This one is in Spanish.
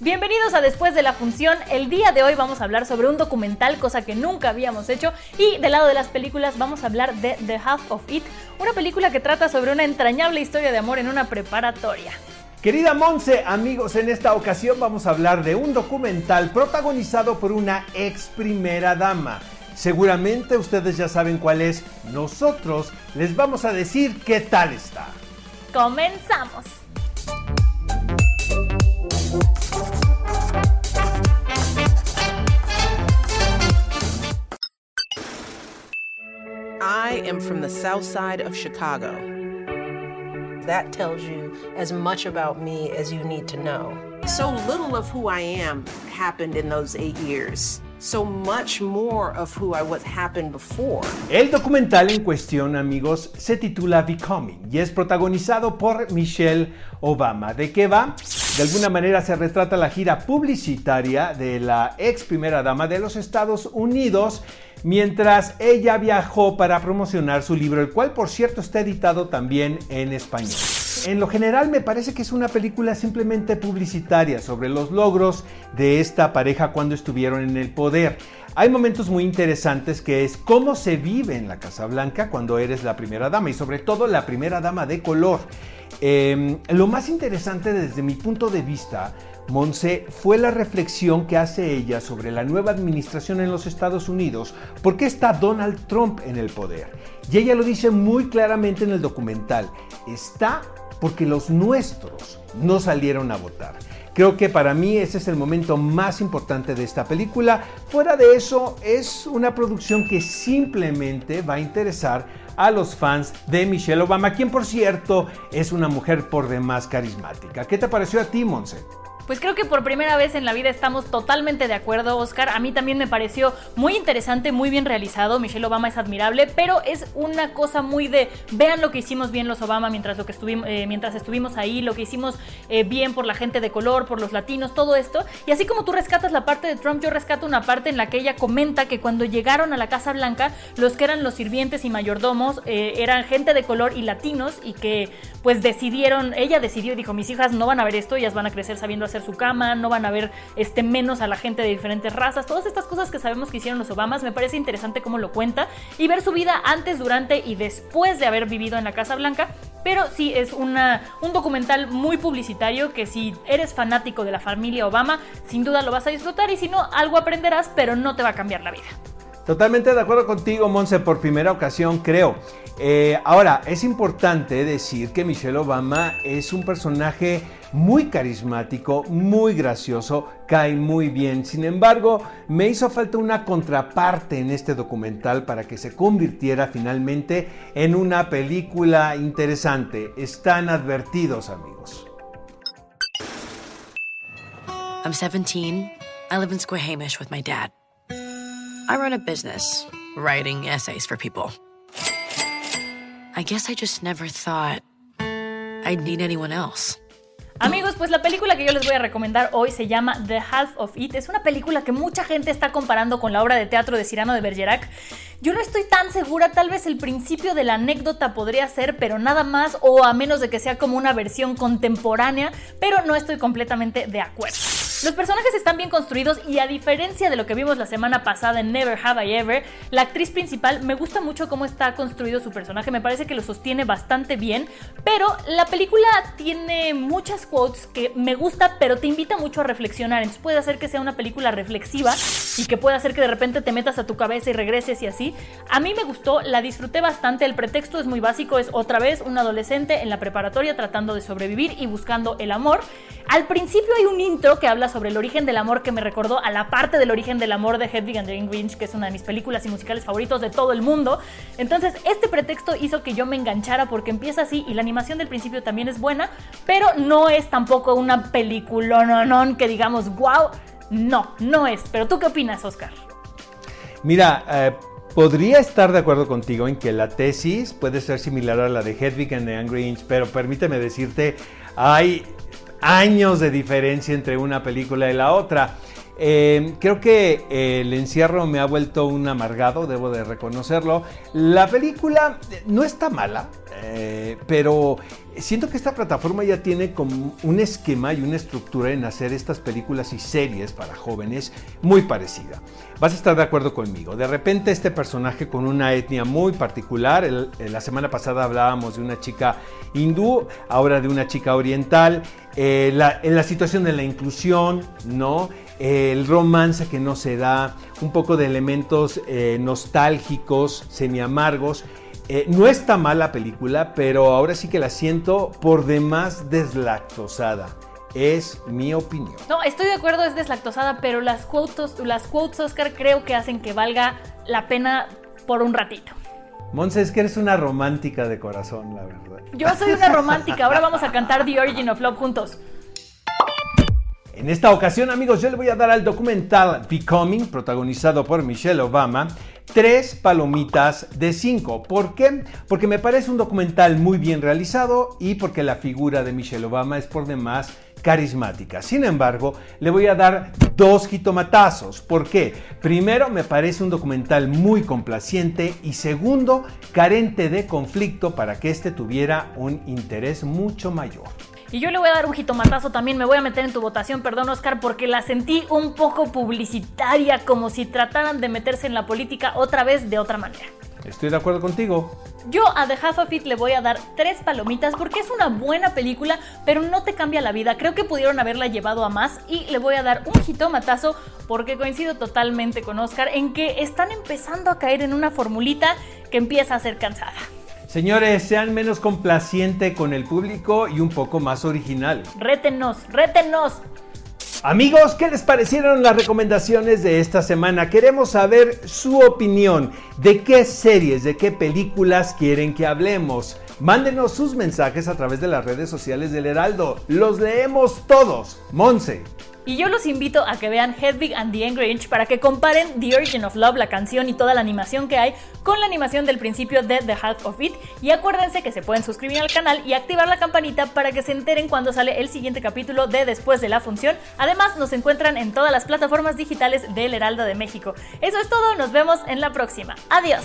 Bienvenidos a Después de la Función. El día de hoy vamos a hablar sobre un documental, cosa que nunca habíamos hecho. Y del lado de las películas vamos a hablar de The Half of It, una película que trata sobre una entrañable historia de amor en una preparatoria. Querida Monse, amigos, en esta ocasión vamos a hablar de un documental protagonizado por una ex primera dama. Seguramente ustedes ya saben cuál es. Nosotros les vamos a decir qué tal está. ¡Comenzamos! Am from the south side of Chicago. That tells you as much about me as you need to know. So little of who I am happened in those eight years. So much more of who I was happened before. El documental en cuestión, amigos, se titula Becoming y es protagonizado por Michelle Obama. ¿De qué va? De alguna manera se retrata la gira publicitaria de la ex primera dama de los Estados Unidos mientras ella viajó para promocionar su libro, el cual por cierto está editado también en español. En lo general me parece que es una película simplemente publicitaria sobre los logros de esta pareja cuando estuvieron en el poder. Hay momentos muy interesantes que es cómo se vive en la Casa Blanca cuando eres la primera dama y sobre todo la primera dama de color. Eh, lo más interesante desde mi punto de vista Monse fue la reflexión que hace ella sobre la nueva administración en los Estados Unidos, por qué está Donald Trump en el poder. Y ella lo dice muy claramente en el documental, está porque los nuestros no salieron a votar. Creo que para mí ese es el momento más importante de esta película. Fuera de eso, es una producción que simplemente va a interesar a los fans de Michelle Obama, quien por cierto es una mujer por demás carismática. ¿Qué te pareció a ti, Monse? Pues creo que por primera vez en la vida estamos totalmente de acuerdo, Oscar. A mí también me pareció muy interesante, muy bien realizado. Michelle Obama es admirable, pero es una cosa muy de vean lo que hicimos bien los Obama mientras, lo que estuvimos, eh, mientras estuvimos ahí, lo que hicimos eh, bien por la gente de color, por los latinos, todo esto. Y así como tú rescatas la parte de Trump, yo rescato una parte en la que ella comenta que cuando llegaron a la Casa Blanca, los que eran los sirvientes y mayordomos eh, eran gente de color y latinos y que pues decidieron, ella decidió y dijo, mis hijas no van a ver esto, ellas van a crecer sabiendo su cama, no van a ver este, menos a la gente de diferentes razas, todas estas cosas que sabemos que hicieron los Obamas, me parece interesante cómo lo cuenta y ver su vida antes, durante y después de haber vivido en la Casa Blanca, pero sí es una, un documental muy publicitario que si eres fanático de la familia Obama, sin duda lo vas a disfrutar y si no, algo aprenderás, pero no te va a cambiar la vida. Totalmente de acuerdo contigo, Monse, por primera ocasión, creo. Eh, ahora, es importante decir que Michelle Obama es un personaje muy carismático, muy gracioso, cae muy bien. Sin embargo, me hizo falta una contraparte en este documental para que se convirtiera finalmente en una película interesante. Están advertidos, amigos. I'm 17. I live in Squahamish with my dad. I run a business, writing essays for people. I guess I just never thought I'd need anyone else. Amigos, pues la película que yo les voy a recomendar hoy se llama The Half of It. Es una película que mucha gente está comparando con la obra de teatro de Cyrano de Bergerac. Yo no estoy tan segura, tal vez el principio de la anécdota podría ser, pero nada más, o a menos de que sea como una versión contemporánea, pero no estoy completamente de acuerdo. Los personajes están bien construidos y a diferencia de lo que vimos la semana pasada en Never Have I Ever, la actriz principal me gusta mucho cómo está construido su personaje, me parece que lo sostiene bastante bien, pero la película tiene muchas quotes que me gusta, pero te invita mucho a reflexionar, entonces puede hacer que sea una película reflexiva y que puede hacer que de repente te metas a tu cabeza y regreses y así. A mí me gustó, la disfruté bastante, el pretexto es muy básico, es otra vez un adolescente en la preparatoria tratando de sobrevivir y buscando el amor. Al principio hay un intro que habla sobre el origen del amor que me recordó a la parte del origen del amor de Hedwig and the Grinch, que es una de mis películas y musicales favoritos de todo el mundo. Entonces, este pretexto hizo que yo me enganchara porque empieza así y la animación del principio también es buena, pero no es tampoco una película no, que digamos, wow, no, no es. Pero tú qué opinas, Oscar? Mira, eh, podría estar de acuerdo contigo en que la tesis puede ser similar a la de Hedwig and the Angry Inch, pero permíteme decirte, hay años de diferencia entre una película y la otra. Eh, creo que el encierro me ha vuelto un amargado, debo de reconocerlo. La película no está mala, eh, pero siento que esta plataforma ya tiene como un esquema y una estructura en hacer estas películas y series para jóvenes muy parecida. Vas a estar de acuerdo conmigo. De repente este personaje con una etnia muy particular, la semana pasada hablábamos de una chica hindú, ahora de una chica oriental, eh, en la situación de la inclusión, ¿no? el romance que no se da, un poco de elementos eh, nostálgicos, semi amargos. Eh, no está mal la película, pero ahora sí que la siento por demás deslactosada. Es mi opinión. No, estoy de acuerdo, es deslactosada, pero las quotes, las quotes Oscar creo que hacen que valga la pena por un ratito. Monse, es que eres una romántica de corazón, la verdad. Yo soy una romántica. Ahora vamos a cantar The Origin of Love juntos. En esta ocasión, amigos, yo le voy a dar al documental Becoming, protagonizado por Michelle Obama, tres palomitas de cinco. ¿Por qué? Porque me parece un documental muy bien realizado y porque la figura de Michelle Obama es por demás carismática. Sin embargo, le voy a dar dos jitomatazos. ¿Por qué? Primero, me parece un documental muy complaciente y segundo, carente de conflicto para que este tuviera un interés mucho mayor. Y yo le voy a dar un jitomatazo también, me voy a meter en tu votación, perdón Oscar, porque la sentí un poco publicitaria, como si trataran de meterse en la política otra vez de otra manera. Estoy de acuerdo contigo. Yo a The Half of It le voy a dar tres palomitas porque es una buena película, pero no te cambia la vida. Creo que pudieron haberla llevado a más y le voy a dar un jitomatazo porque coincido totalmente con Oscar en que están empezando a caer en una formulita que empieza a ser cansada. Señores, sean menos complaciente con el público y un poco más original. Rétenos, rétenos. Amigos, ¿qué les parecieron las recomendaciones de esta semana? Queremos saber su opinión. ¿De qué series, de qué películas quieren que hablemos? Mándenos sus mensajes a través de las redes sociales del Heraldo. Los leemos todos. Monse. Y yo los invito a que vean Hedwig and the Angry Inch para que comparen The Origin of Love, la canción y toda la animación que hay, con la animación del principio de The Half of It. Y acuérdense que se pueden suscribir al canal y activar la campanita para que se enteren cuando sale el siguiente capítulo de Después de la Función. Además, nos encuentran en todas las plataformas digitales del Heraldo de México. Eso es todo, nos vemos en la próxima. Adiós.